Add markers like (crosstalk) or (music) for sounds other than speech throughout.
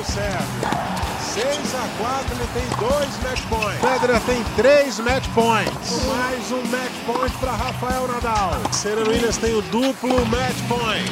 o Sérgio. 6 a 4 ele tem dois match points. Federer tem três match points. Mais um match point para Rafael Nadal. Serena Williams tem o duplo match point.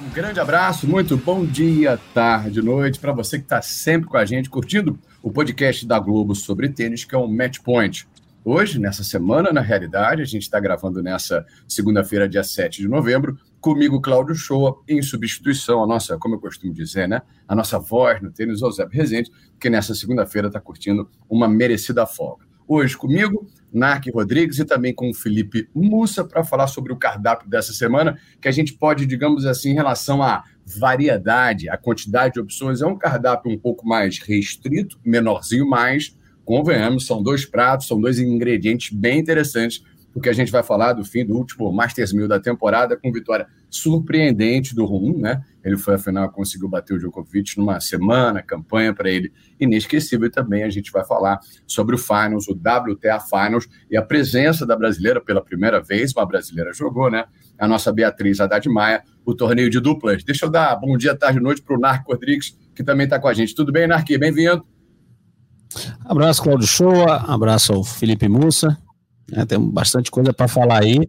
Um grande abraço, muito bom dia, tarde, noite para você que está sempre com a gente curtindo o podcast da Globo sobre tênis, que é o Match Point. Hoje, nessa semana, na realidade, a gente está gravando nessa segunda-feira, dia 7 de novembro, comigo, Cláudio Shoa, em substituição, a nossa, como eu costumo dizer, né? A nossa voz no tênis, Eusébio Rezende, que nessa segunda-feira está curtindo uma merecida folga. Hoje comigo, Narc Rodrigues e também com o Felipe Mussa para falar sobre o cardápio dessa semana, que a gente pode, digamos assim, em relação à variedade, a quantidade de opções, é um cardápio um pouco mais restrito, menorzinho, mas convenhamos, são dois pratos, são dois ingredientes bem interessantes, porque a gente vai falar do fim do último Masters 1000 da temporada, com vitória surpreendente do Rum, né? Ele foi, afinal, conseguiu bater o Djokovic numa semana, campanha para ele inesquecível. E também a gente vai falar sobre o Finals, o WTA Finals, e a presença da brasileira pela primeira vez, uma brasileira jogou, né? A nossa Beatriz Haddad Maia, o torneio de duplas. Deixa eu dar bom dia, tarde e noite para o Narco Rodrigues, que também está com a gente. Tudo bem, Narqui? Bem-vindo. Abraço, Claudio Shoa, abraço ao Felipe Mussa. É, tem bastante coisa para falar aí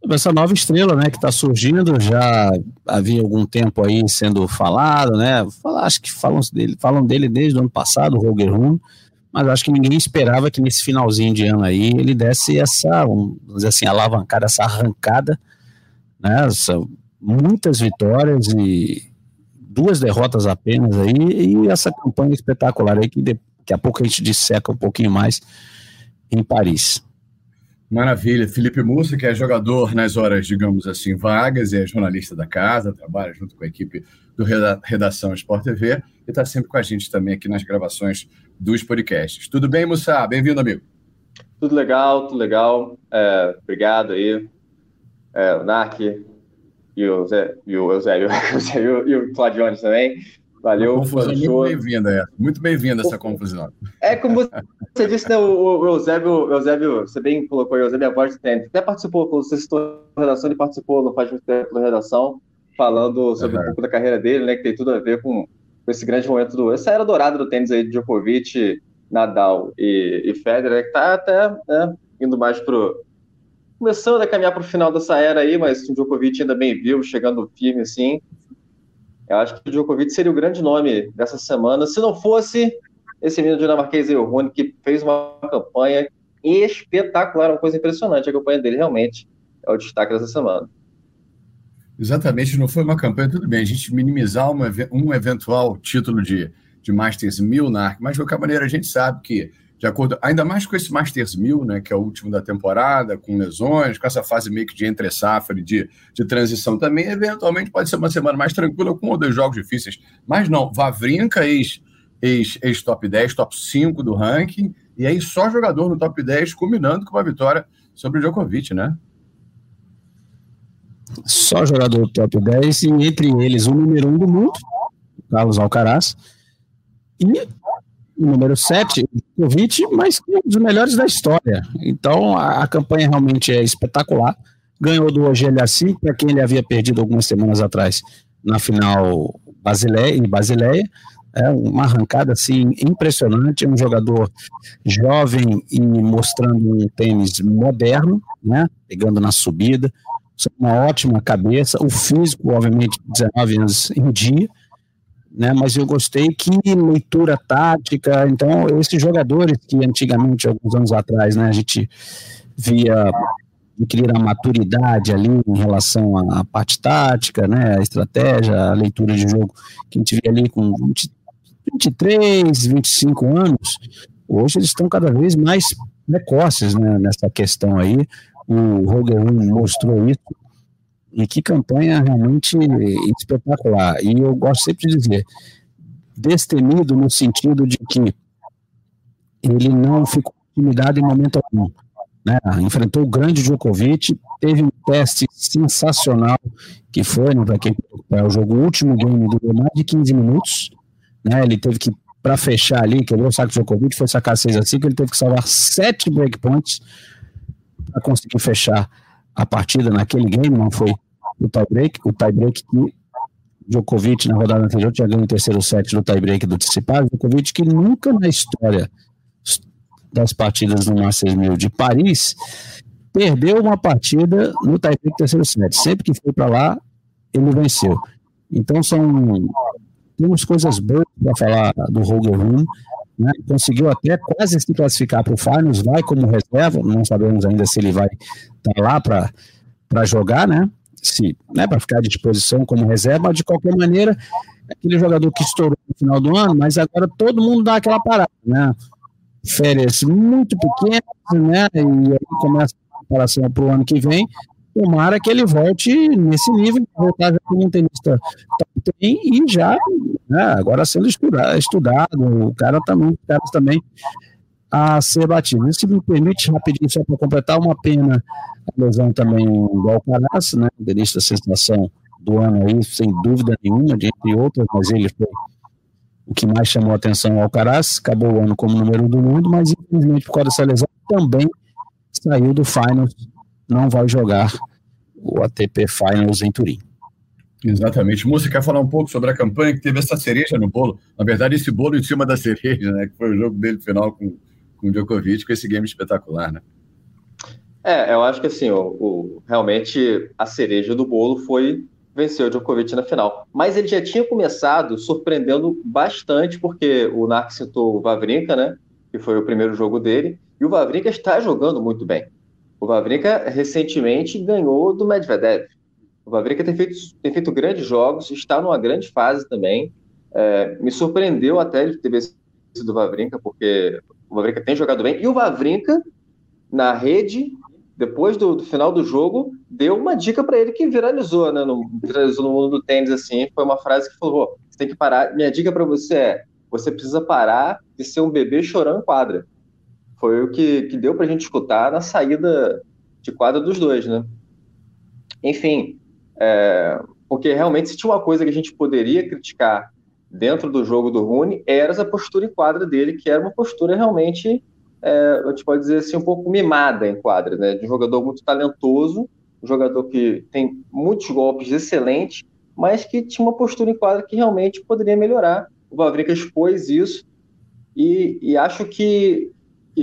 sobre essa nova estrela, né, que está surgindo. Já havia algum tempo aí sendo falado, né? Falar, acho que falam dele, falam dele desde o ano passado, o Roger Rum, mas acho que ninguém esperava que nesse finalzinho de ano aí ele desse essa, vamos dizer assim, alavancada, essa arrancada, né? Essa, muitas vitórias e duas derrotas apenas aí, e essa campanha espetacular aí que Daqui a pouco a gente disseca um pouquinho mais em Paris. Maravilha. Felipe Mussa, que é jogador nas horas, digamos assim, vagas, e é jornalista da casa, trabalha junto com a equipe do Redação Sport TV e está sempre com a gente também aqui nas gravações dos podcasts. Tudo bem, Mussa? Bem-vindo, amigo. Tudo legal, tudo legal. É, obrigado aí, é, o Narc e o, Zé, e o Eusébio, (laughs) e o Claudiones também. Valeu, Uma confusão muito bem-vinda, é. Muito bem-vinda essa confusão. É como você disse, né, o, o Eusébio, o Eusébio, você bem colocou o Eusébio é a voz do tênis. Até participou, quando você citou a redação, ele participou no faz muito tempo da redação, falando sobre uhum. um pouco da carreira dele, né, que tem tudo a ver com, com esse grande momento do. essa era dourada do tênis aí de Djokovic, Nadal e, e Federer, que tá até né, indo mais pro. Começando a caminhar para o final dessa era aí, mas o Djokovic ainda bem vivo, chegando firme assim. Eu acho que o Djokovic seria o grande nome dessa semana, se não fosse esse menino dinamarquês Rony, que fez uma campanha espetacular, uma coisa impressionante. A campanha dele realmente é o destaque dessa semana. Exatamente, não foi uma campanha, tudo bem, a gente minimizar uma, um eventual título de, de Masters 1000, mas de qualquer maneira a gente sabe que de acordo, ainda mais com esse Masters 1000, né, que é o último da temporada, com lesões, com essa fase meio que de entre safra de, de transição também, eventualmente pode ser uma semana mais tranquila com um ou dois jogos difíceis. Mas não, Vavrinka, ex, ex, ex top 10, top 5 do ranking, e aí só jogador no top 10 combinando com uma vitória sobre o Djokovic, né? Só jogador top 10, e entre eles o número 1 um do mundo, Carlos Alcaraz, e número 7, Djokovic, mas um dos melhores da história. Então a, a campanha realmente é espetacular. Ganhou do Ogelhaci, para quem ele havia perdido algumas semanas atrás na final Basileia, em Basileia. É uma arrancada assim impressionante, um jogador jovem e mostrando um tênis moderno, né? Pegando na subida, uma ótima cabeça, o físico, obviamente, 19 anos em dia, né? Mas eu gostei que leitura tática, então esses jogadores que antigamente, alguns anos atrás, né, a gente via adquirir a maturidade ali em relação à parte tática, né, a estratégia, a leitura de jogo que a gente via ali com 20, 23, 25 anos, hoje eles estão cada vez mais precoces né, nessa questão aí. O Roger mostrou isso e que campanha realmente espetacular. E eu gosto sempre de dizer, destemido no sentido de que ele não ficou intimidado em momento algum. Né? Enfrentou o grande Djokovic, teve um teste sensacional, que foi, no quem é o jogo o último game durou mais de 15 minutos. Né? Ele teve que, para fechar ali, quebrou o saco de Djokovic, foi sacar 6 a 5, ele teve que salvar sete breakpoints para conseguir fechar a partida naquele game, não foi o tie-break, o tie-break que Djokovic na rodada anterior tinha ganho o terceiro set do tie-break do Tsitsipas, Djokovic que nunca na história das partidas no Masters 1000 de Paris perdeu uma partida no tie-break terceiro set. Sempre que foi para lá, ele venceu. Então são temos coisas boas para falar do Roger. Né? Conseguiu até quase se classificar para o Finals, vai como reserva, não sabemos ainda se ele vai estar tá lá para jogar, né? Se, né, para ficar à disposição como reserva, de qualquer maneira, é aquele jogador que estourou no final do ano, mas agora todo mundo dá aquela parada, né? Férias muito pequenas, né? E aí começa a preparação para o ano que vem, tomara que ele volte nesse nível, voltar já como um tenista 10 e já, né, agora sendo estudado, estudado, o cara também, os caras também a ser batido. Isso me permite, rapidinho, só para completar, uma pena a lesão também do Alcaraz, né, tenista sensação do ano aí, sem dúvida nenhuma, entre outras, mas ele foi o que mais chamou a atenção ao Alcaraz, acabou o ano como número um do mundo, mas infelizmente por causa dessa lesão também saiu do Finals não vai jogar o ATP Finals em Turim. Exatamente. Música quer falar um pouco sobre a campanha que teve essa cereja no bolo. Na verdade, esse bolo em cima da cereja, né? Que foi o jogo dele final com, com o Djokovic, com esse game espetacular, né? É, eu acho que assim, o, o, realmente a cereja do bolo foi vencer o Djokovic na final. Mas ele já tinha começado surpreendendo bastante, porque o Narc citou o Vavrinka, né? Que foi o primeiro jogo dele. E o Vavrinka está jogando muito bem. O Vavrinka recentemente ganhou do Medvedev. O Vavrinka tem feito, tem feito grandes jogos, está numa grande fase também. É, me surpreendeu até ele ter vencido o Vavrinka, porque o Vavrinka tem jogado bem. E o Vavrinka, na rede, depois do, do final do jogo, deu uma dica para ele que viralizou, né? No, viralizou no mundo do tênis, assim. Foi uma frase que falou: você tem que parar. Minha dica para você é: você precisa parar de ser um bebê chorando em quadra foi o que, que deu para a gente escutar na saída de quadra dos dois, né? Enfim, é, porque realmente se tinha uma coisa que a gente poderia criticar dentro do jogo do Rune, era essa postura em quadra dele, que era uma postura realmente, é, a gente pode dizer assim, um pouco mimada em quadra, né? De um jogador muito talentoso, um jogador que tem muitos golpes excelentes, mas que tinha uma postura em quadra que realmente poderia melhorar. O Vavrinka expôs isso e, e acho que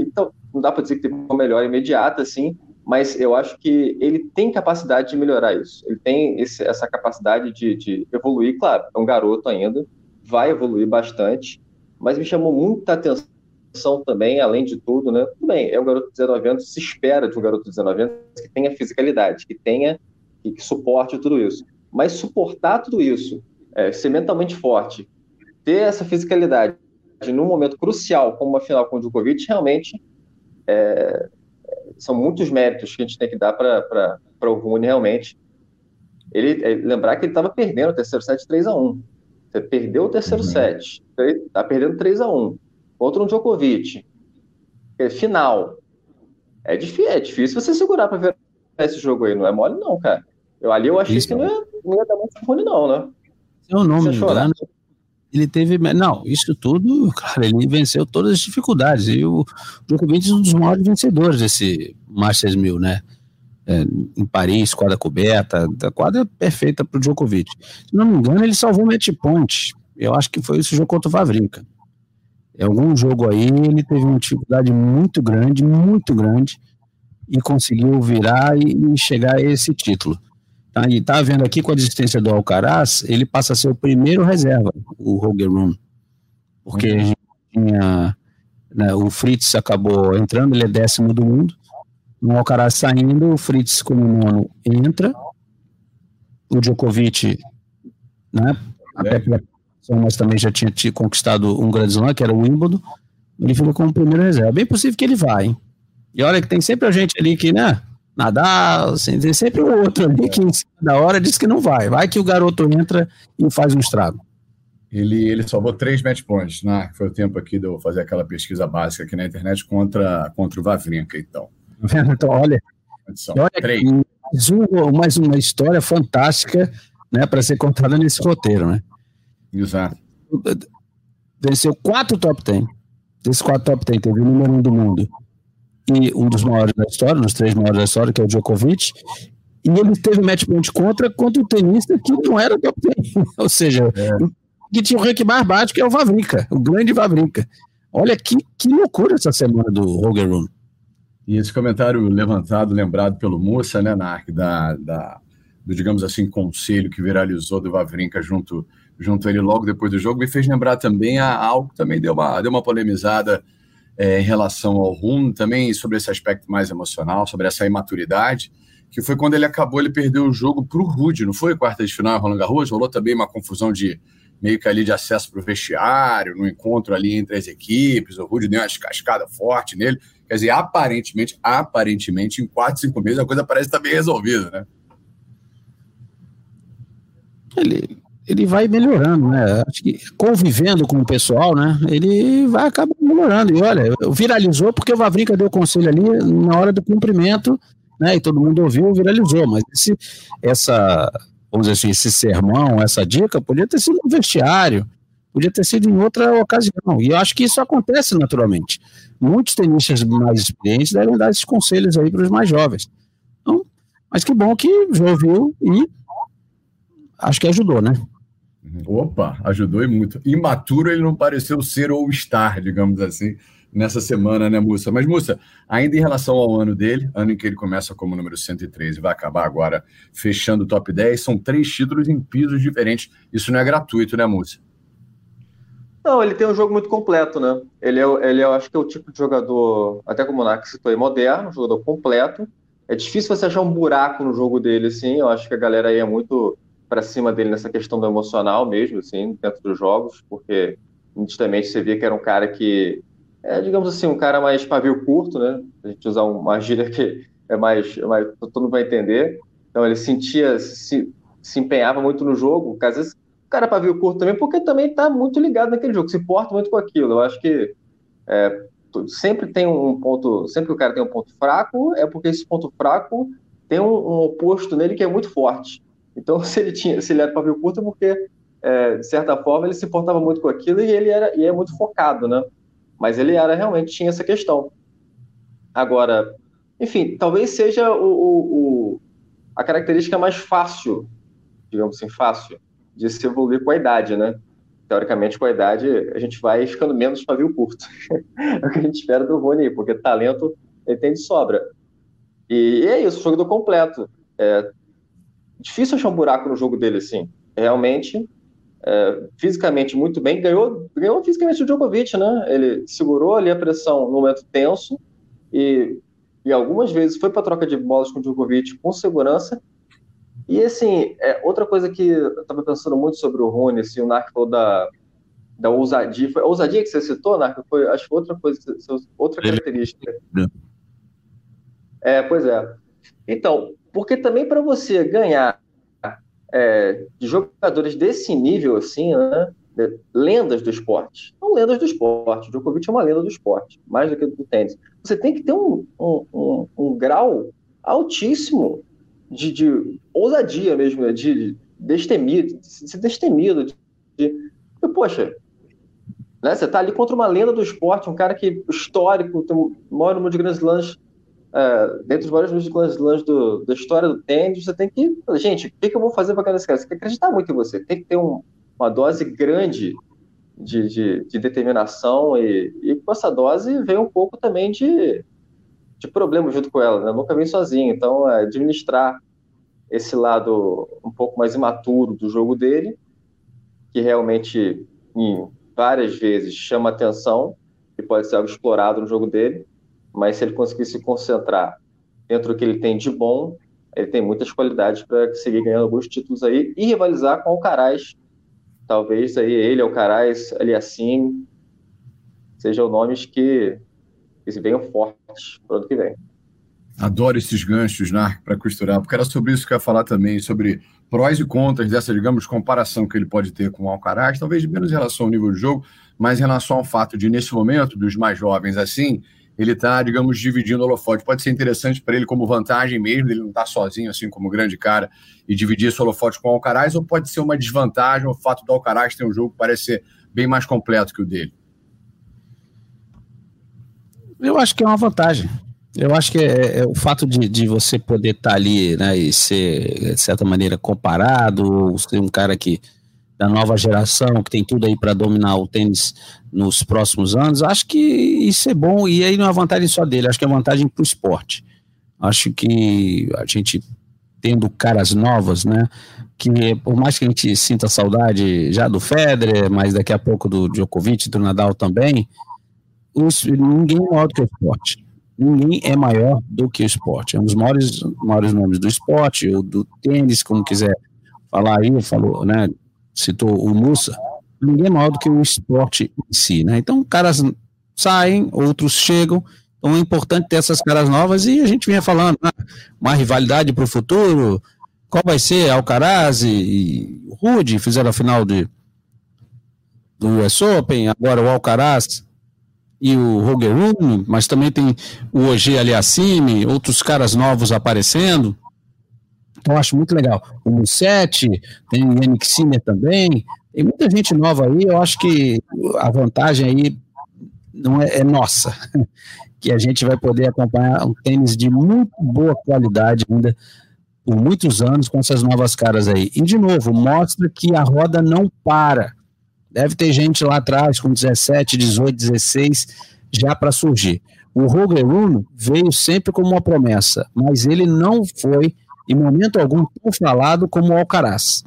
então, não dá para dizer que teve uma melhora imediata, assim, mas eu acho que ele tem capacidade de melhorar isso. Ele tem esse, essa capacidade de, de, evoluir, claro, é um garoto ainda, vai evoluir bastante, mas me chamou muita atenção também, além de tudo, né? Tudo bem, é um garoto de 19 anos, se espera de um garoto de 19 anos que tenha fisicalidade, que tenha, que, que suporte tudo isso. Mas suportar tudo isso, é, ser mentalmente forte, ter essa fisicalidade, num momento crucial, como uma final com o Djokovic, realmente é, são muitos méritos que a gente tem que dar para o Rune, realmente. Ele, é, lembrar que ele estava perdendo o terceiro set 3 a 1 Você perdeu o terceiro uhum. set, está perdendo 3 a 1 contra um Djokovic. É, final. É difícil, é difícil você segurar para ver esse jogo aí, não é mole, não, cara. Eu, ali eu achei Isso. que não ia, não ia dar muito Rune, não, né? Seu nome, engano, ele teve. Não, isso tudo, cara, ele venceu todas as dificuldades. E o Djokovic é um dos maiores vencedores desse Masters 1000, né? É, em Paris, quadra coberta, a quadra perfeita para o Djokovic. Se não me engano, ele salvou o match point. Eu acho que foi esse jogo contra o Vavrinka. Em algum jogo aí, ele teve uma dificuldade muito grande, muito grande, e conseguiu virar e, e chegar a esse título. Tá, e tá vendo aqui com a desistência do Alcaraz, ele passa a ser o primeiro reserva, o Roger Room. Porque uhum. tinha, né, o Fritz acabou entrando, ele é décimo do mundo. O Alcaraz saindo, o Fritz como nono entra. O Djokovic, né, até pela mas também já tinha conquistado um grande slam, que era o Wimbledon. Ele ficou como primeiro reserva. Bem possível que ele vá, hein? E olha que tem sempre a gente ali que, né, Nadal, assim, tem sempre o outro ali que em cima da hora diz que não vai. Vai que o garoto entra e faz um estrago. Ele, ele salvou três match points, né? Foi o tempo aqui de eu fazer aquela pesquisa básica aqui na internet contra, contra o Vavrinka, então. (laughs) então, olha, olha três. Mais, um, mais uma história fantástica né, para ser contada nesse roteiro, né? Exato. Venceu quatro top ten. Desses quatro top ten, teve o número um do mundo e um dos maiores da história, nos três maiores da história, que é o Djokovic, E ele teve match point contra contra o tenista que não era 10. (laughs) Ou seja, é. que tinha o rank mais baixo, que é o Vavrinka, o grande Vavrinka. Olha que, que loucura essa semana do Roger Room. E esse comentário levantado, lembrado pelo Moça, né, Narc, da, da, do, digamos assim, conselho que viralizou do Vavrinka junto, junto a ele logo depois do jogo, me fez lembrar também a algo que também deu uma, deu uma polemizada é, em relação ao Rum, também sobre esse aspecto mais emocional, sobre essa imaturidade, que foi quando ele acabou, ele perdeu o jogo para o Rude, não foi? Quarta de final, Roland Garros, rolou também uma confusão de meio que ali de acesso para o vestiário, no encontro ali entre as equipes, o Rude deu uma cascada forte nele, quer dizer, aparentemente, aparentemente, em quatro, cinco meses a coisa parece estar bem resolvida, né? Ele, ele vai melhorando, né? Acho que convivendo com o pessoal, né? Ele vai acabar melhorando. E olha, viralizou porque o Vavrinca deu conselho ali na hora do cumprimento, né? E todo mundo ouviu, viralizou. Mas esse, essa, vamos dizer assim, esse sermão, essa dica, podia ter sido no vestiário, podia ter sido em outra ocasião. E eu acho que isso acontece naturalmente. Muitos tenistas mais experientes devem dar esses conselhos aí para os mais jovens. Então, mas que bom que já ouviu e acho que ajudou, né? Opa, ajudou e muito. Imaturo ele não pareceu ser ou estar, digamos assim, nessa semana, né, Mussa? Mas, Mussa, ainda em relação ao ano dele, ano em que ele começa como número 103 e vai acabar agora fechando o top 10, são três títulos em pisos diferentes. Isso não é gratuito, né, Mussa? Não, ele tem um jogo muito completo, né? Ele é, ele é, eu acho que é o tipo de jogador, até como o Nak citou aí, moderno, um jogador completo. É difícil você achar um buraco no jogo dele, assim. Eu acho que a galera aí é muito para cima dele nessa questão do emocional mesmo, assim, dentro dos jogos, porque nitidamente você via que era um cara que é, digamos assim, um cara mais pavio curto, né? A gente usar uma gíria que é mais, é mais todo mundo vai entender. Então ele sentia, se, se empenhava muito no jogo, às vezes o cara pavio curto também, porque também está muito ligado naquele jogo, se importa muito com aquilo. Eu acho que é, sempre tem um ponto, sempre que o cara tem um ponto fraco, é porque esse ponto fraco tem um, um oposto nele que é muito forte. Então, (laughs) se ele tinha, se ele era pavio curto, é porque, é, de certa forma, ele se portava muito com aquilo e ele era e é muito focado, né? Mas ele era realmente tinha essa questão. Agora, enfim, talvez seja o, o, o, a característica mais fácil, digamos assim, fácil, de se evoluir com a idade, né? Teoricamente, com a idade, a gente vai ficando menos pavio curto. (laughs) é o que a gente espera do Rony, porque talento ele tem de sobra. E, e é isso, o jogo do completo. É, difícil achar um buraco no jogo dele, assim. Realmente, é, fisicamente muito bem, ganhou, ganhou fisicamente o Djokovic, né? Ele segurou ali a pressão no momento tenso e, e algumas vezes foi para troca de bolas com o Djokovic com segurança. E assim, é, outra coisa que eu estava pensando muito sobre o Rony, assim, o Narc falou da, da ousadia. Foi a ousadia que você citou, Narc? Foi, acho que outra coisa, outra característica. É, pois é. Então, porque também para você ganhar é, jogadores desse nível, assim, né? lendas do esporte. Não lendas do esporte. O Djokovic é uma lenda do esporte, mais do que do tênis. Você tem que ter um, um, um, um grau altíssimo de, de, ousadia mesmo, né? de, de destemido, de ser destemido. De, de, poxa, né? você está ali contra uma lenda do esporte, um cara que histórico, tem o maior número de grandes uh, dentro dos vários slams do, da história do tênis, você tem que. Gente, o que, que eu vou fazer para ganhar esse cara? Você tem que acreditar muito em você, tem que ter um, uma dose grande de, de, de determinação e, e, com essa dose vem um pouco também de, de problema junto com ela, né? nunca vem sozinho. Então, é, administrar esse lado um pouco mais imaturo do jogo dele, que realmente em várias vezes chama atenção e pode ser algo explorado no jogo dele, mas se ele conseguir se concentrar dentro do que ele tem de bom, ele tem muitas qualidades para seguir ganhando alguns títulos aí e rivalizar com o Alcaraz. Talvez aí ele, Alcaraz, ali assim, sejam nomes que, que venham fortes para o ano que vem. Adoro esses ganchos, Narc, para costurar, porque era sobre isso que eu ia falar também, sobre prós e contras dessa, digamos, comparação que ele pode ter com o Alcaraz, talvez menos em relação ao nível de jogo, mas em relação ao fato de, nesse momento, dos mais jovens assim, ele está, digamos, dividindo o holofote. Pode ser interessante para ele como vantagem mesmo, ele não está sozinho, assim, como grande cara, e dividir esse holofote com o Alcaraz, ou pode ser uma desvantagem o fato do Alcaraz ter um jogo que parece ser bem mais completo que o dele? Eu acho que é uma vantagem. Eu acho que é, é o fato de, de você poder estar tá ali né, e ser, de certa maneira, comparado, ou ser um cara que da nova geração, que tem tudo aí para dominar o tênis nos próximos anos, acho que isso é bom, e aí não é vantagem só dele, acho que é vantagem para o esporte. Acho que a gente tendo caras novas, né, que por mais que a gente sinta saudade já do Federer, mas daqui a pouco do Djokovic, do Nadal também, os, ninguém é maior do que o esporte. Ninguém é maior do que o esporte. É um dos maiores, maiores nomes do esporte, ou do tênis, como quiser falar aí, falou, né? Citou o Mussa. Ninguém é maior do que o esporte em si, né? Então, caras saem, outros chegam. Então é importante ter essas caras novas e a gente vinha falando, né? uma rivalidade para o futuro. Qual vai ser? Alcaraz e, Rude fizeram a final de, do US Open, agora o Alcaraz e o Roger Rune, mas também tem o OG Aliassime, outros caras novos aparecendo. Então acho muito legal. O Mussetti, tem o Yannick Sinner também, tem muita gente nova aí, eu acho que a vantagem aí não é, é nossa, (laughs) que a gente vai poder acompanhar um tênis de muito boa qualidade ainda por muitos anos com essas novas caras aí. E de novo, mostra que a roda não para. Deve ter gente lá atrás com 17, 18, 16 já para surgir. O Roger Rune veio sempre como uma promessa, mas ele não foi em momento algum tão falado como o Alcaraz.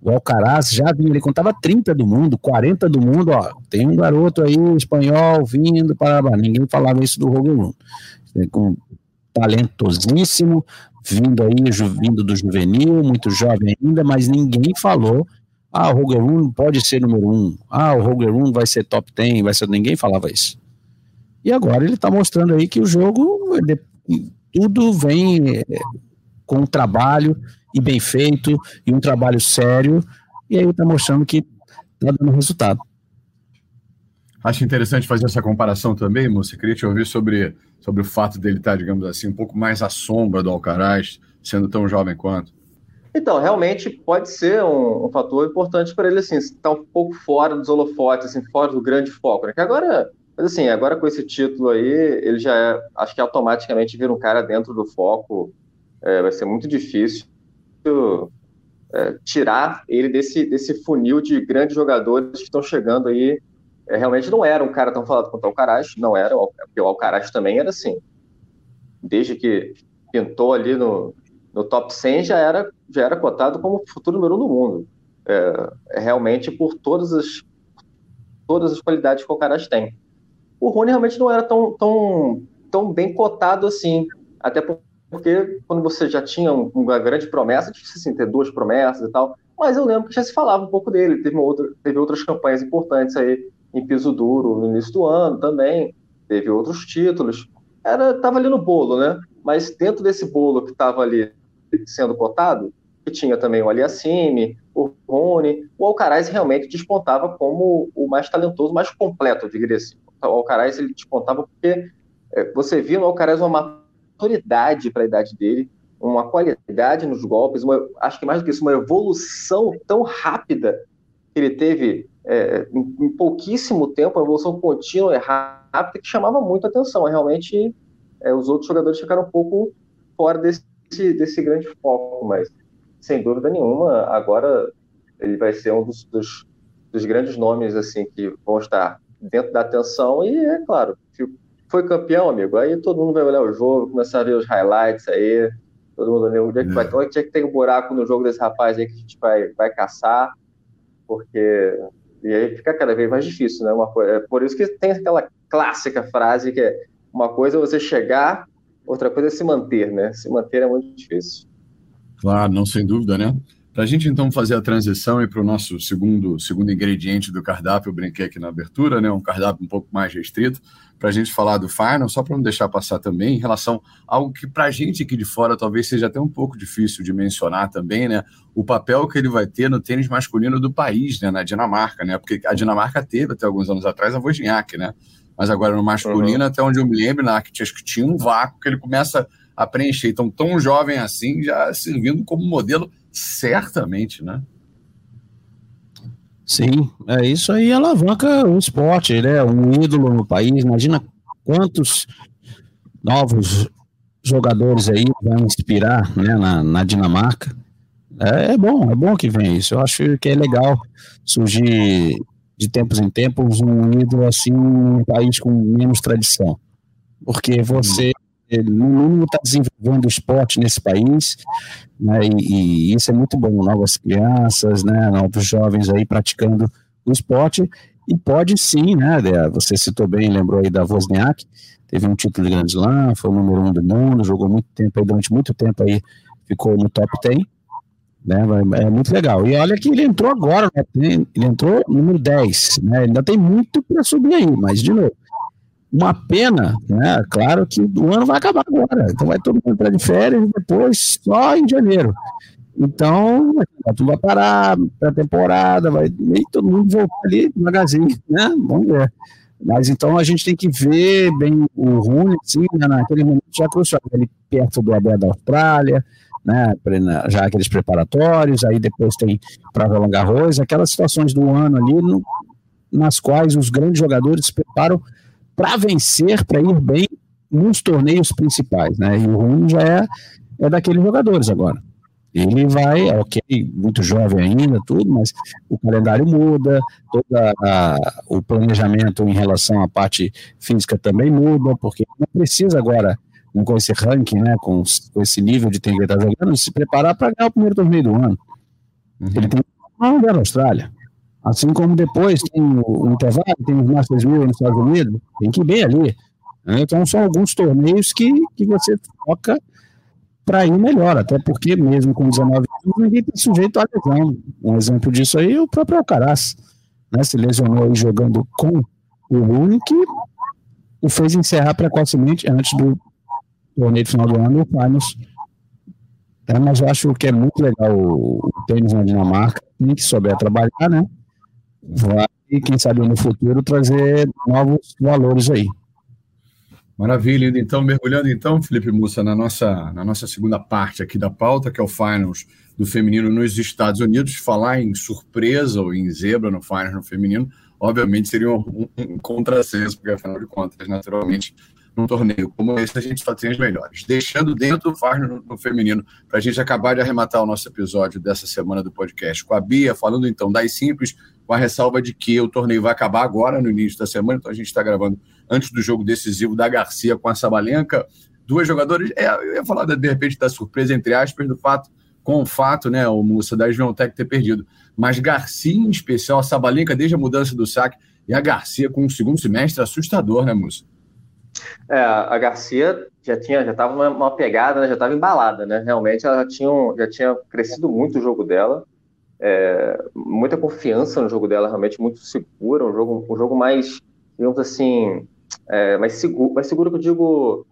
O Alcaraz já vinha, ele contava 30 do mundo, 40 do mundo, ó, tem um garoto aí espanhol vindo para ninguém falava isso do Roger Rune. Com talentosíssimo, vindo aí, vindo do juvenil, muito jovem ainda, mas ninguém falou ah, o Roger Rune pode ser número um. Ah, o Roger Rune vai ser top 10, vai ser... Ninguém falava isso. E agora ele está mostrando aí que o jogo, ele, tudo vem é, com um trabalho e bem feito, e um trabalho sério, e aí está mostrando que está dando resultado. Acho interessante fazer essa comparação também, moça. Queria te ouvir sobre, sobre o fato dele estar, tá, digamos assim, um pouco mais à sombra do Alcaraz, sendo tão jovem quanto. Então, realmente pode ser um, um fator importante para ele, assim, estar tá um pouco fora dos holofotes, assim, fora do grande foco, né? Que agora, mas assim, agora com esse título aí, ele já é, acho que automaticamente vira um cara dentro do foco, é, vai ser muito difícil é, tirar ele desse, desse funil de grandes jogadores que estão chegando aí. É, realmente não era um cara tão falado quanto o Alcaraz, não era, porque o Alcaraz também era assim. Desde que pintou ali no, no top 100 já era, já era cotado como futuro número um do mundo. É, é realmente por todas as, todas as qualidades que o Alcaraz tem. O Rony realmente não era tão, tão, tão bem cotado assim, até porque quando você já tinha uma grande promessa, difícil assim, ter duas promessas e tal, mas eu lembro que já se falava um pouco dele, teve, outra, teve outras campanhas importantes aí em piso duro no início do ano também, teve outros títulos, era tava ali no bolo, né? Mas dentro desse bolo que estava ali sendo cotado, que tinha também o Aliassime, o Rony, o Alcaraz realmente despontava como o mais talentoso, mais completo, eu diria assim. O Alcaraz ele despontava porque é, você via no Alcaraz uma maturidade para a idade dele, uma qualidade nos golpes, uma, acho que mais do que isso, uma evolução tão rápida que ele teve é, em, em, pouquíssimo tempo, uma evolução contínua e rápida que chamava muito a atenção. Realmente, é, os outros jogadores ficaram um pouco fora desse desse, grande foco, mas sem dúvida nenhuma, agora ele vai ser um dos, dos, dos, grandes nomes assim que vão estar dentro da atenção e é claro, foi campeão, amigo, aí todo mundo vai olhar o jogo, começar a ver os highlights aí, todo mundo olhar onde é que vai, é. onde é que tem um buraco no jogo desse rapaz aí que a gente vai, vai caçar, porque e aí fica cada vez mais difícil, né? Uma coisa, é por isso que tem aquela clássica frase que é uma coisa é você chegar Outra coisa é se manter, né? Se manter é muito difícil. Claro, não sem dúvida, né? Para a gente então fazer a transição e para o nosso segundo, segundo ingrediente do cardápio, eu brinquei aqui na abertura, né? Um cardápio um pouco mais restrito, para a gente falar do Final, só para não deixar passar também, em relação a algo que para a gente aqui de fora talvez seja até um pouco difícil de mencionar também, né? O papel que ele vai ter no tênis masculino do país, né? Na Dinamarca, né? Porque a Dinamarca teve até alguns anos atrás a Wozniak, né? Mas agora no masculino, uhum. até onde eu me lembro, na acho que tinha um vácuo que ele começa a preencher. Então, tão jovem assim, já servindo como modelo, certamente, né? Sim, é isso aí alavanca o esporte, né? Um ídolo no país. Imagina quantos novos jogadores aí, vai inspirar né, na, na Dinamarca. É, é, bom, é bom que vem isso. Eu acho que é legal surgir de tempos em tempos um ídolo assim um país com menos tradição. Porque você no mínimo está desenvolvendo esporte nesse país, né, e, e, isso é muito bom, novas crianças, né, novos jovens aí praticando o esporte, e pode sim, né, você citou bem, lembrou aí da Wozniak, teve um título de Slam, foi o número um do mundo, jogou muito tempo aí, durante muito tempo aí, ficou no top 10, né, é muito legal. E olha que ele entrou agora, né, ele entrou número 10, né, ainda tem muito para subir aí, mas de novo, uma pena, né? Claro que o ano vai acabar agora, então vai todo mundo entrar de férias e depois só em janeiro. Então, tudo vai parar para temporada, vai nem todo mundo voltar ali devagarzinho, né? Vamos ver. Mas então a gente tem que ver bem o Rune, sim, né, naquele momento já crucial, ele perto do Abel da Austrália, né, já aqueles preparatórios, aí depois tem para Roland Garros, aquelas situações do ano ali no, nas quais os grandes jogadores se preparam para vencer, para ir bem nos torneios principais, né? E o Rune já é, é daqueles jogadores agora. Ele vai, é ok, muito jovem ainda, tudo, mas o calendário muda, todo o planejamento em relação à parte física também muda, porque não precisa agora, com esse ranking, né, com, com esse nível de tempo que ele está jogando, se preparar para ganhar o primeiro torneio do ano. Uhum. Ele tem que da Austrália. Assim como depois tem o, intervalo, tem os Masters 1000 nos Estados Unidos, tem que bem ali. Né? Então são alguns torneios que, que você foca para ir melhor, até porque mesmo com 19 anos ninguém está sujeito a lesão. Um exemplo disso aí é o próprio Alcaraz, né? Se lesionou aí jogando com o Rune, que o fez encerrar precocemente antes do torneio de final do ano, o Finals. É, mas eu acho que é muito legal o tênis na Dinamarca, tem que souber trabalhar, né? Vai, quem sabe no futuro, trazer novos valores aí. Maravilha, então mergulhando então, Felipe Mussa, na nossa, na nossa segunda parte aqui da pauta, que é o Finals do feminino nos Estados Unidos, falar em surpresa ou em zebra no Finals no feminino, obviamente seria um, um contrassenso, porque afinal de contas, naturalmente, num torneio como esse, a gente só tem as melhores. Deixando dentro o Finals no, no feminino, para a gente acabar de arrematar o nosso episódio dessa semana do podcast com a Bia, falando então das simples com a ressalva de que o torneio vai acabar agora, no início da semana, então a gente está gravando antes do jogo decisivo da Garcia com a Sabalenka. Duas jogadoras, é, eu ia falar de repente da surpresa, entre aspas, do fato, com o fato, né, o Mussa da Sviontech ter perdido. Mas Garcia, em especial, a Sabalenka, desde a mudança do saque, e a Garcia com um segundo semestre assustador, né, Mussa? É, a Garcia já tinha, já estava uma, pegada, né, já estava embalada, né? Realmente ela já tinha, já tinha crescido muito o jogo dela é, muita confiança no jogo dela, realmente muito segura, um jogo, um jogo mais, digamos assim, é, mais seguro, mais seguro que eu digo,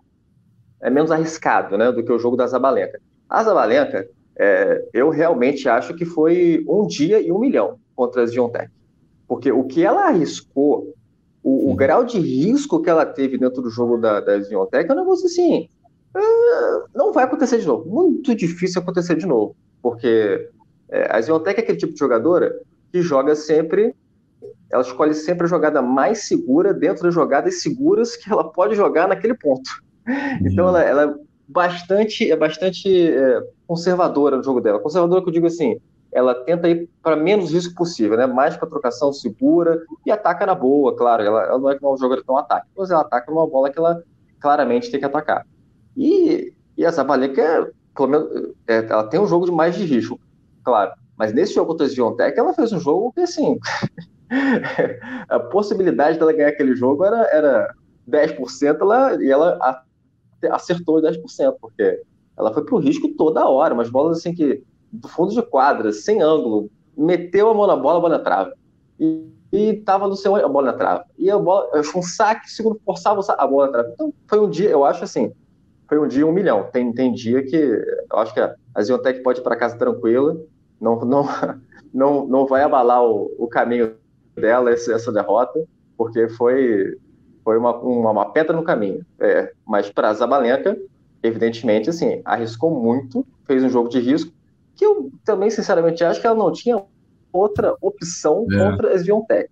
é menos arriscado, né, do que o jogo da Zabalenka. A Zabalenka, é, eu realmente acho que foi um dia e um milhão contra a Ziontech, porque o que ela arriscou, o, o, uhum. grau de risco que ela teve dentro do jogo da, da Ziontech é um negócio assim, é, não vai acontecer de novo, muito difícil acontecer de novo, porque é, a Ziontech é aquele tipo de jogadora que joga sempre, ela escolhe sempre a jogada mais segura dentro das jogadas seguras que ela pode jogar naquele ponto. Então ela, ela é bastante, é bastante é, conservadora no jogo dela. Conservadora que eu digo assim, ela tenta ir para menos risco possível, né? Mais para trocação segura e ataca na boa, claro. Ela, ela não é uma jogadora que não ataca, mas ela ataca numa bola que ela claramente tem que atacar. E, e a Zabaleka, pelo menos, é, ela tem um jogo de mais de risco claro. Mas nesse jogo contra a Sviontek, ela fez um jogo que, assim, (laughs) a possibilidade dela ganhar aquele jogo era, era 10%, ela, e ela acertou 10%, porque ela foi pro risco toda hora, umas bolas assim que, do fundo de quadra, sem ângulo, meteu a mão na bola, a bola na trave. E, e tava no seu a bola na trave. E a bola, um saque, segundo forçava a bola na trave. Então, foi um dia, eu acho assim, foi um dia um milhão. Tem, tem dia que eu acho que a, a Ziontech pode ir para casa tranquila, não, não, (laughs) não, não vai abalar o, o caminho dela essa, essa derrota, porque foi, foi uma, uma, uma pedra no caminho. É, mas para a Zabalenka, evidentemente, assim, arriscou muito, fez um jogo de risco, que eu também, sinceramente, acho que ela não tinha outra opção é. contra a Sviontech.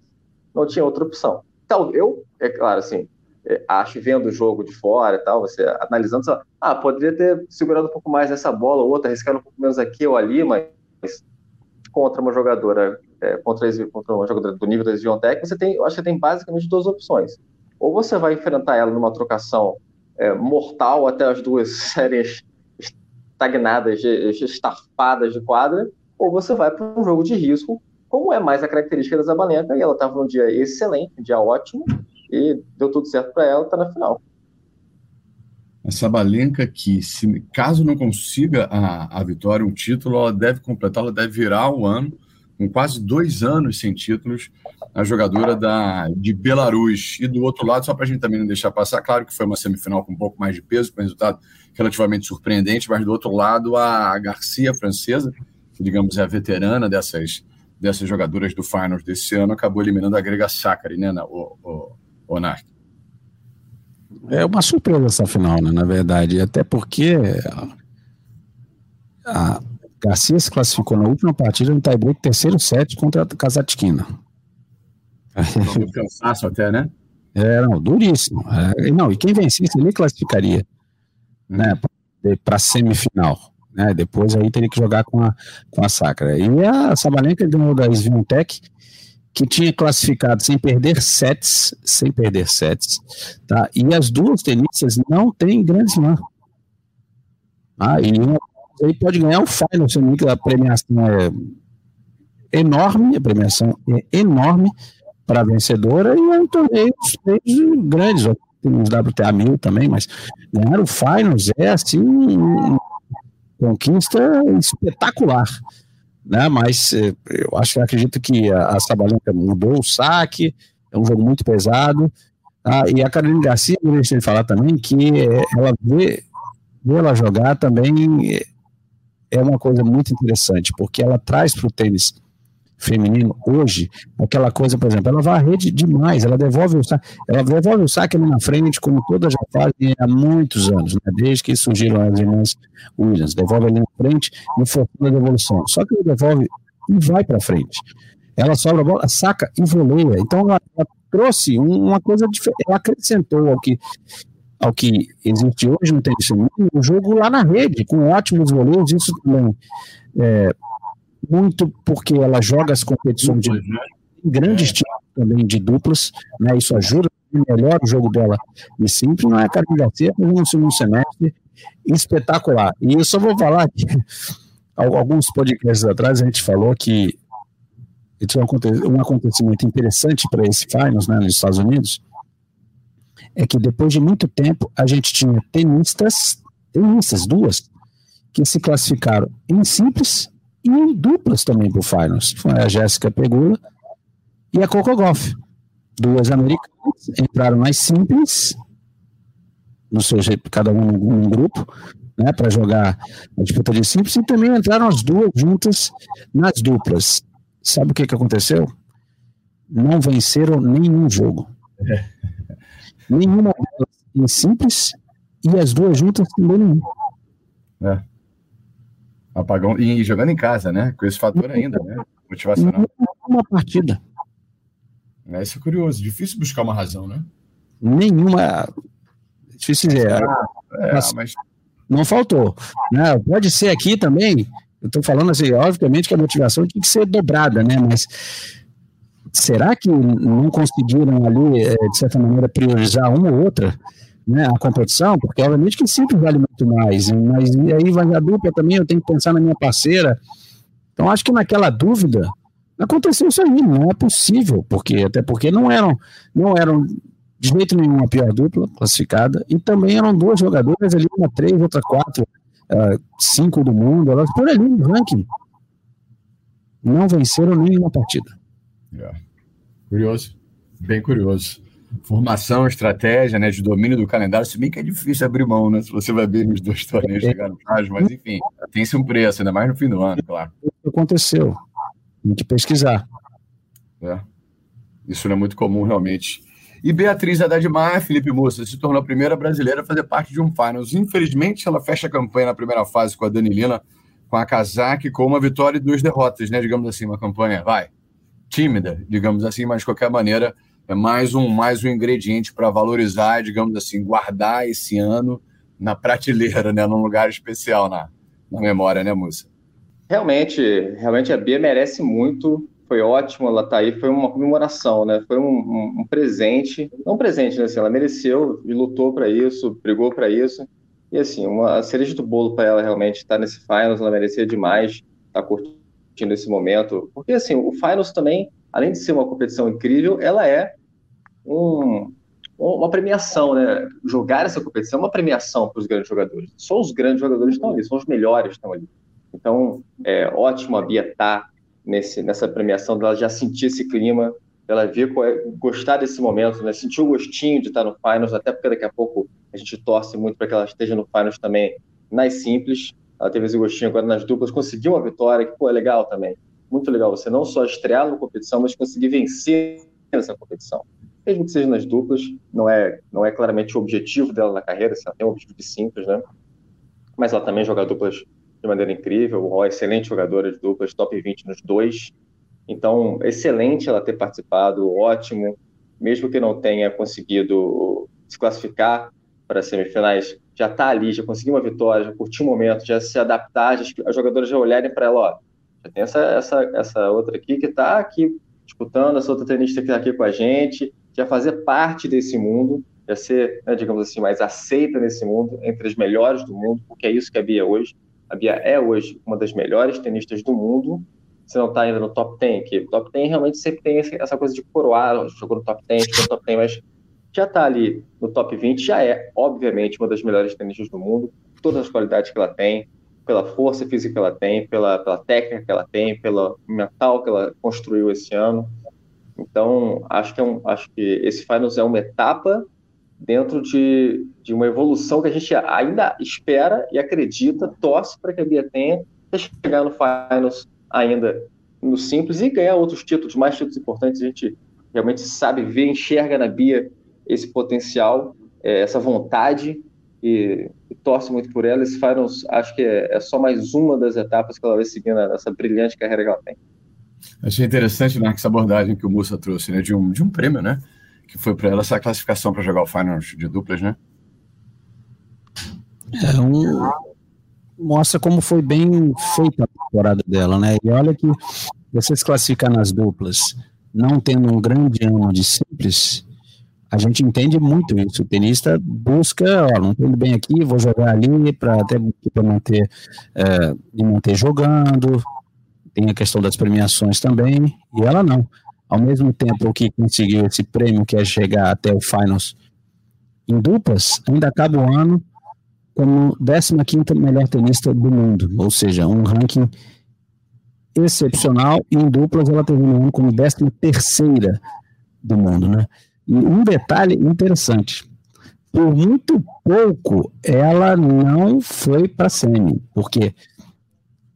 Não tinha outra opção. Então, eu, é claro, assim, é, acho, vendo o jogo de fora e tal, você analisando, só, ah, poderia ter segurado um pouco mais essa bola ou outra, arriscado um pouco menos aqui ou ali, mas contra uma jogadora, é, contra, contra uma jogadora do nível da Sviontech, você tem, eu acho que tem basicamente duas opções. Ou você vai enfrentar ela numa trocação é, mortal até as duas (laughs) serem estagnadas, estafadas de quadra, ou você vai para um jogo de risco, como é mais a característica da Zabalenka, e ela estava num dia excelente, um dia ótimo, e deu tudo certo para ela, está na final. A Sabalenka que, se, caso não consiga a, a vitória, um título, ela deve completar, ela deve virar o ano, com quase dois anos sem títulos, a jogadora da, de Belarus. E do outro lado, só para a gente também não deixar passar, claro que foi uma semifinal com um pouco mais de peso, com resultado relativamente surpreendente, mas do outro lado, a Garcia francesa, que digamos é a veterana dessas, dessas jogadoras do Finals desse ano, acabou eliminando a Grega Sakari, né, o, o, o Narc. É uma surpresa essa final, né, na verdade, até porque a Garcia se classificou na última partida no tiebreak terceiro set contra a Kazatkina. Um cansaço até, né? É, não, duríssimo. É, não, e quem vencesse nem classificaria né, para a semifinal. Né, depois aí teria que jogar com a, com a Sacra. E a Sabalenka ganhou da Svintec, que tinha classificado sem perder sets, sem perder sets, tá? E as duas tenistas não têm grande slam. Ah, e uma aí pode ganhar o final, que a premiação é enorme, a premiação é enorme para a vencedora e é um torneio grandes, tem uns WTA mil também, mas ganhar o Finals é assim conquista espetacular. Né? Mas eh, eu acho que acredito que a, a Sabalenka mudou o saque, é um jogo muito pesado. Tá? E a Carolina Garcia, eu deixei de falar também que eh, ela vê, vê ela jogar também eh, é uma coisa muito interessante, porque ela traz para o tênis feminino hoje, aquela coisa, por exemplo, ela vai à rede demais, ela devolve o saque, ela devolve o saque na frente, como todas já fazem há muitos anos, né? desde que surgiram as irmãs Williams, devolve ali na frente e forçando a devolução. Só que ela devolve e vai para frente. Ela sobra a bola, saca e voleia. Então ela, ela trouxe uma coisa diferente, ela acrescentou ao que ao que existe hoje no tênis feminino, o jogo lá na rede, com ótimos voleios, isso também é, muito porque ela joga as competições de grandes times também de duplas, né? Isso ajuda melhor o jogo dela. E sempre não é a Carmen Garcia no segundo semestre espetacular. E eu só vou falar que alguns podcasts atrás a gente falou que tinha um acontecimento interessante para esse finals, né, nos Estados Unidos, é que depois de muito tempo a gente tinha tenistas, tenistas duas, que se classificaram em simples e em duplas também para o Finals. Foi a Jéssica Pegula e a Coco Goff. Duas americanas entraram mais simples, no seu jeito, cada um num grupo, né, para jogar a disputa de simples, e também entraram as duas juntas nas duplas. Sabe o que, que aconteceu? Não venceram nenhum jogo. (laughs) Nenhuma em simples e as duas juntas também nenhum. É. Apagão. E jogando em casa, né? Com esse fator ainda, né? Motivacional. Uma partida. É, isso é curioso. Difícil buscar uma razão, né? Nenhuma. Difícil dizer. Ah, é, mas, mas, Não faltou. Né? Pode ser aqui também. Eu estou falando assim, obviamente que a motivação tem que ser dobrada, né? Mas será que não conseguiram ali, eh, de certa maneira, priorizar uma ou outra? Né, a competição, porque obviamente que sempre vale muito mais, mas e aí vai a dupla também, eu tenho que pensar na minha parceira. Então acho que naquela dúvida aconteceu isso aí, não é possível, porque até porque não eram, não eram de jeito nenhum a pior dupla classificada, e também eram duas jogadoras ali, uma três, outra quatro, uh, cinco do mundo, elas por ali no ranking. Não venceram nenhuma partida. Yeah. Curioso, bem curioso formação, estratégia, né, de domínio do calendário, se bem que é difícil abrir mão, né, se você vai ver nos dois torneios chegar no caso, mas enfim, tem-se um preço, ainda mais no fim do ano, claro. Aconteceu, tem que pesquisar. É. Isso não é muito comum, realmente. E Beatriz Haddad Felipe Moça, se tornou a primeira brasileira a fazer parte de um Finals. Infelizmente, ela fecha a campanha na primeira fase com a Danilina, com a Kazak, com uma vitória e duas derrotas, né? Digamos assim, uma campanha, vai, tímida, digamos assim, mas de qualquer maneira, é mais um, mais um ingrediente para valorizar, digamos assim, guardar esse ano na prateleira, né, num lugar especial na, na memória, né, Musa? Realmente, realmente a Bia merece muito. Foi ótimo ela tá aí, foi uma comemoração, né? Foi um, um, um presente, não um presente, né? Assim, ela mereceu e lutou para isso, brigou para isso. E assim, uma cereja do bolo para ela realmente estar tá nesse finals, ela merecia demais, estar tá curtindo esse momento. Porque assim, o finals também, além de ser uma competição incrível, ela é um, uma premiação, né? Jogar essa competição é uma premiação para os grandes jogadores. Só os grandes jogadores estão ali, são os melhores estão ali. Então, é ótimo a Bia estar tá nesse, nessa premiação, dela já sentir esse clima, ela ver é, gostar desse momento, né? Sentir o gostinho de estar no Finals, até porque daqui a pouco a gente torce muito para que ela esteja no Finals também nas simples. Ela teve esse gostinho agora nas duplas, conseguiu uma vitória, que pô, é legal também. Muito legal você não só estrear na competição, mas conseguir vencer essa competição. Mesmo que seja nas duplas, não é, não é claramente o objetivo dela na carreira, ela tem um objetivo simples, né? Mas ela também joga duplas de maneira incrível. O excelente jogadora de duplas, top 20 nos dois. Então, excelente ela ter participado, ótimo. Mesmo que não tenha conseguido se classificar para as semifinais, já está ali, já conseguiu uma vitória, já curtiu o momento, já se adaptar, já, as jogadoras já olharem para ela, ó, já tem essa, essa, essa outra aqui que está aqui disputando, essa outra tenista que está aqui com a gente, já fazer parte desse mundo, já ser, né, digamos assim, mais aceita nesse mundo, entre as melhores do mundo, porque é isso que a Bia é hoje. A Bia é hoje uma das melhores tenistas do mundo. Se não está ainda no top 10, que top 10 realmente sempre tem essa coisa de coroar, jogou no top 10, jogou no top 10, mas já está ali no top 20, já é, obviamente, uma das melhores tenistas do mundo, por todas as qualidades que ela tem, pela força física que ela tem, pela, pela técnica que ela tem, pelo mental que ela construiu esse ano. Então, acho que, é um, acho que esse Finals é uma etapa dentro de, de uma evolução que a gente ainda espera e acredita, torce para que a Bia tenha, chegar no Finals ainda no simples e ganhar outros títulos, mais títulos importantes. A gente realmente sabe ver, enxerga na Bia esse potencial, é, essa vontade e, e, torce muito por ela. Esse Finals acho que é, é, só mais uma das etapas que ela vai seguir nessa brilhante carreira que ela tem. Achei interessante né, essa abordagem que o Mussa trouxe, né, de um, de um prêmio, né? que foi para ela essa classificação para jogar o Finals de duplas, né? É um, mostra como foi bem feita a temporada dela, né? E olha que você se classificar nas duplas, não tendo um grande ano de simples, a gente entende muito isso. O tenista busca, ó, não estou bem aqui, vou jogar ali para até para manter, é, manter jogando. Tem a questão das premiações também, e ela não ao mesmo tempo que conseguiu esse prêmio, que é chegar até o Finals em duplas, ainda acaba o ano como 15 melhor tenista do mundo, ou seja, um ranking excepcional, e em duplas ela terminou ano como 13 terceira do mundo, né? E um detalhe interessante, por muito pouco ela não foi para semi, porque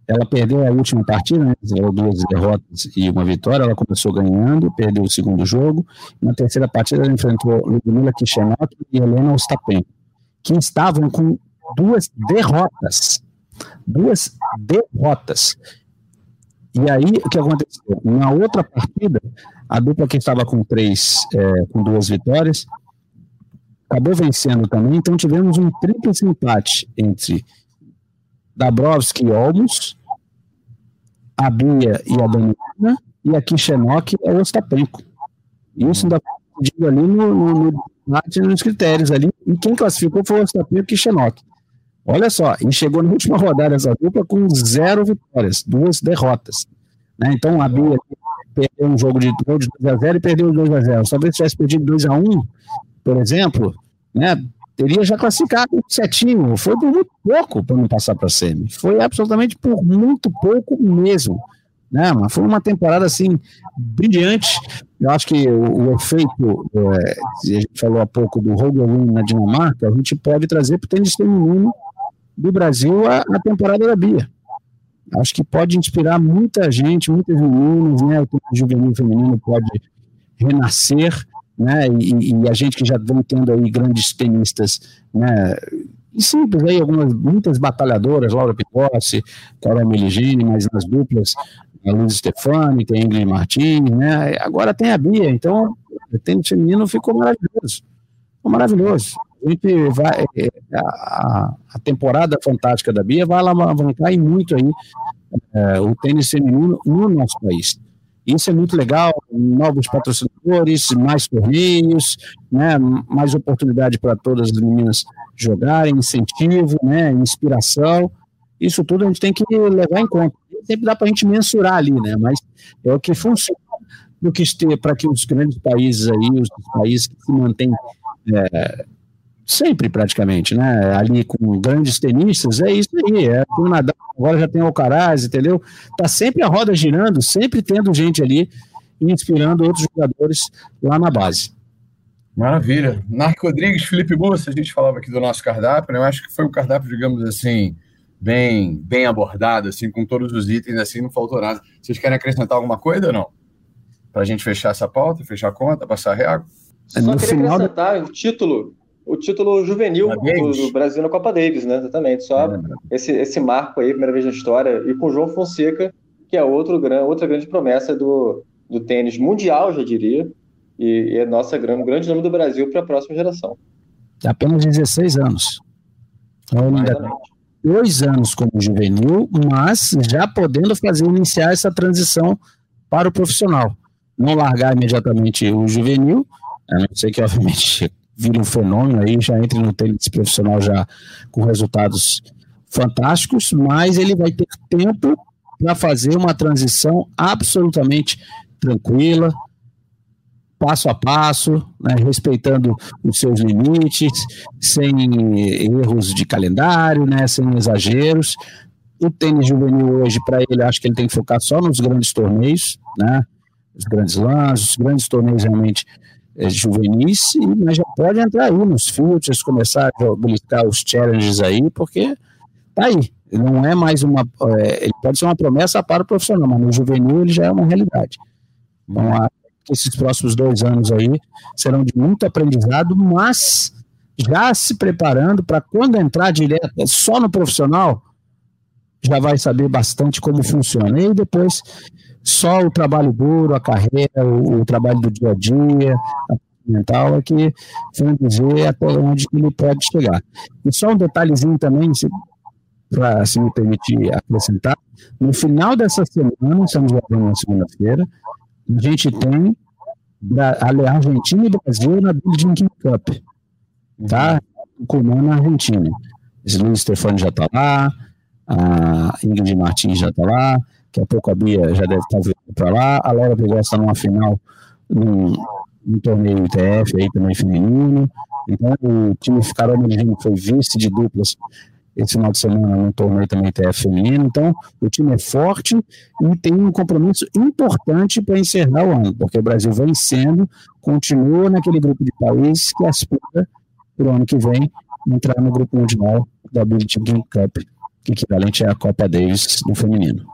ela perdeu a última partida, né, duas derrotas e uma vitória. Ela começou ganhando, perdeu o segundo jogo. Na terceira partida, ela enfrentou Ludmila Kishenok e Helena Ostapenko, que estavam com duas derrotas. Duas derrotas. E aí, o que aconteceu? Na outra partida, a dupla que estava com três, é, com duas vitórias, acabou vencendo também. Então, tivemos um triplo empate entre Dabrowski e Olmos, a Bia e a Danilina, e a Kishenok é o Ostapenko. Isso ainda digo ali no, no, no, nos critérios ali, e quem classificou foi o Ostapenko e Kishenok. Olha só, e chegou na última rodada essa dupla com zero vitórias, duas derrotas. Né? Então a Bia perdeu um jogo de 2 a 0 e perdeu 2 a 0 Talvez tivesse perdido 2 a 1 por exemplo, né? Teria já classificado setinho. Foi por muito pouco para não passar para a semi. Foi absolutamente por muito pouco mesmo. Né, mas foi uma temporada assim brilhante. Eu acho que o, o efeito, é, a gente falou há pouco do Rogelin na Dinamarca, a gente pode trazer para o tênis feminino do Brasil a, a temporada da Bia. Acho que pode inspirar muita gente, muitas meninas, né? O juvenil feminino pode renascer né? E, e, a gente que já vem tendo aí grandes tenistas, né? E simples aí, algumas, muitas batalhadoras, Laura Picossi, Carol Meligeni, mas nas duplas, a Luiz Stefani, tem a Ingrid Martins, né? Agora tem a Bia, então O tênis feminino ficou maravilhoso. Ficou maravilhoso. A gente vai. É, a, a temporada fantástica da Bia vai alavancar muito aí é, o tênis feminino no nosso país. Isso é muito legal, novos patrocinadores, mais torneios, né, mais oportunidade para todas as meninas jogarem, incentivo, né, inspiração. Isso tudo a gente tem que levar em conta. Sempre dá para a gente mensurar ali, né, mas é o que funciona para que os grandes países aí, os países que se mantêm é, sempre praticamente, né? Ali com grandes tenistas, é isso aí. É o Nadal, agora já tem o Alcaraz, entendeu? Tá sempre a roda girando, sempre tendo gente ali inspirando outros jogadores lá na base. Maravilha. Narco Rodrigues, Felipe Moça, a gente falava aqui do nosso cardápio, né? Eu acho que foi um cardápio, digamos assim, bem, bem abordado, assim, com todos os itens, assim, não faltou nada. Vocês querem acrescentar alguma coisa ou não? Para a gente fechar essa pauta, fechar a conta, passar a regra? Só no queria final acrescentar o título o título juvenil do, do, Brasil na Copa Davis, né? Exatamente. Só é, esse, esse marco aí, primeira vez na história, e com o João Fonseca, que é outro, outra grande promessa do, do tênis mundial, já diria, e, e é nossa grande, grande nome do Brasil para a próxima geração. Apenas 16 anos. Então, ainda dois anos como juvenil, mas já podendo fazer iniciar essa transição para o profissional. Não largar imediatamente o juvenil, a não ser que, obviamente, vira um fenômeno aí, já entre no tênis profissional já com resultados fantásticos, mas ele vai ter tempo para fazer uma transição absolutamente tranquila, passo a passo, né, respeitando os seus limites, sem erros de calendário, né, sem exageros. O tênis juvenil hoje, para ele, acho que ele tem que focar só nos grandes torneios, né, os grandes lances, os grandes torneios realmente juvenis, mas já pode entrar aí nos futures, começar a buscar os challenges aí, porque tá aí. Não é mais uma. É, ele pode ser uma promessa para o profissional, mas no juvenil ele já é uma realidade. Então, acho que esses próximos dois anos aí serão de muito aprendizado, mas já se preparando para quando entrar direto só no profissional, já vai saber bastante como funciona. E depois só o trabalho duro, a carreira, o, o trabalho do dia a dia, a mental é que vão dizer até onde ele pode chegar. E só um detalhezinho também, se, pra, se me permitir acrescentar, no final dessa semana, estamos gravando na segunda-feira, a gente tem a Argentina e Brasil na Billie King Cup, tá? Comando na Argentina. Esse Luiz Stefani já está lá, a Ingrid Martins já está lá, Daqui a pouco a Bia já deve estar vindo para lá. A Laura pegou essa numa final num, num torneio ITF aí também feminino. Então o time Ficaró Medellín foi vice de duplas esse final de semana num torneio também ITF feminino. Então o time é forte e tem um compromisso importante para encerrar o ano, porque o Brasil vencendo, continua naquele grupo de países que aspira para o ano que vem entrar no grupo mundial da Billie Jean Cup, que equivalente é a Copa Davis no feminino.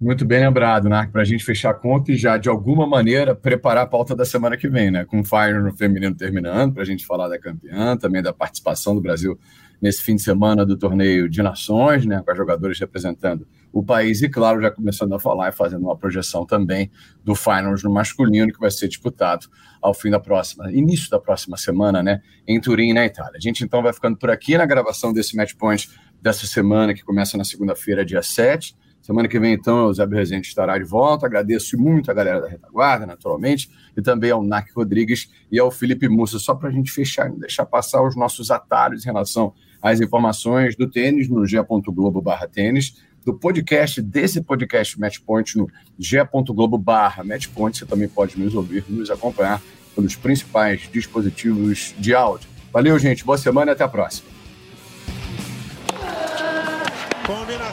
Muito bem lembrado, né? Para a gente fechar a conta e já, de alguma maneira, preparar a pauta da semana que vem, né? Com o Fire no feminino terminando, para a gente falar da campeã, também da participação do Brasil nesse fim de semana do torneio de nações, né? Com as jogadores representando o país e, claro, já começando a falar e fazendo uma projeção também do Finals no masculino, que vai ser disputado ao fim da próxima, início da próxima semana, né? Em Turim, na Itália. A gente então vai ficando por aqui na gravação desse Match Point dessa semana, que começa na segunda-feira, dia 7 Semana que vem, então, o Zé Rezende estará de volta. Agradeço muito a galera da retaguarda, naturalmente, e também ao NAC Rodrigues e ao Felipe Mussa, só para a gente fechar deixar passar os nossos atalhos em relação às informações do tênis no g.globo barra tênis, do podcast, desse podcast Matchpoint no g.globo barra Matchpoint. Você também pode nos ouvir, nos acompanhar pelos principais dispositivos de áudio. Valeu, gente. Boa semana e até a próxima.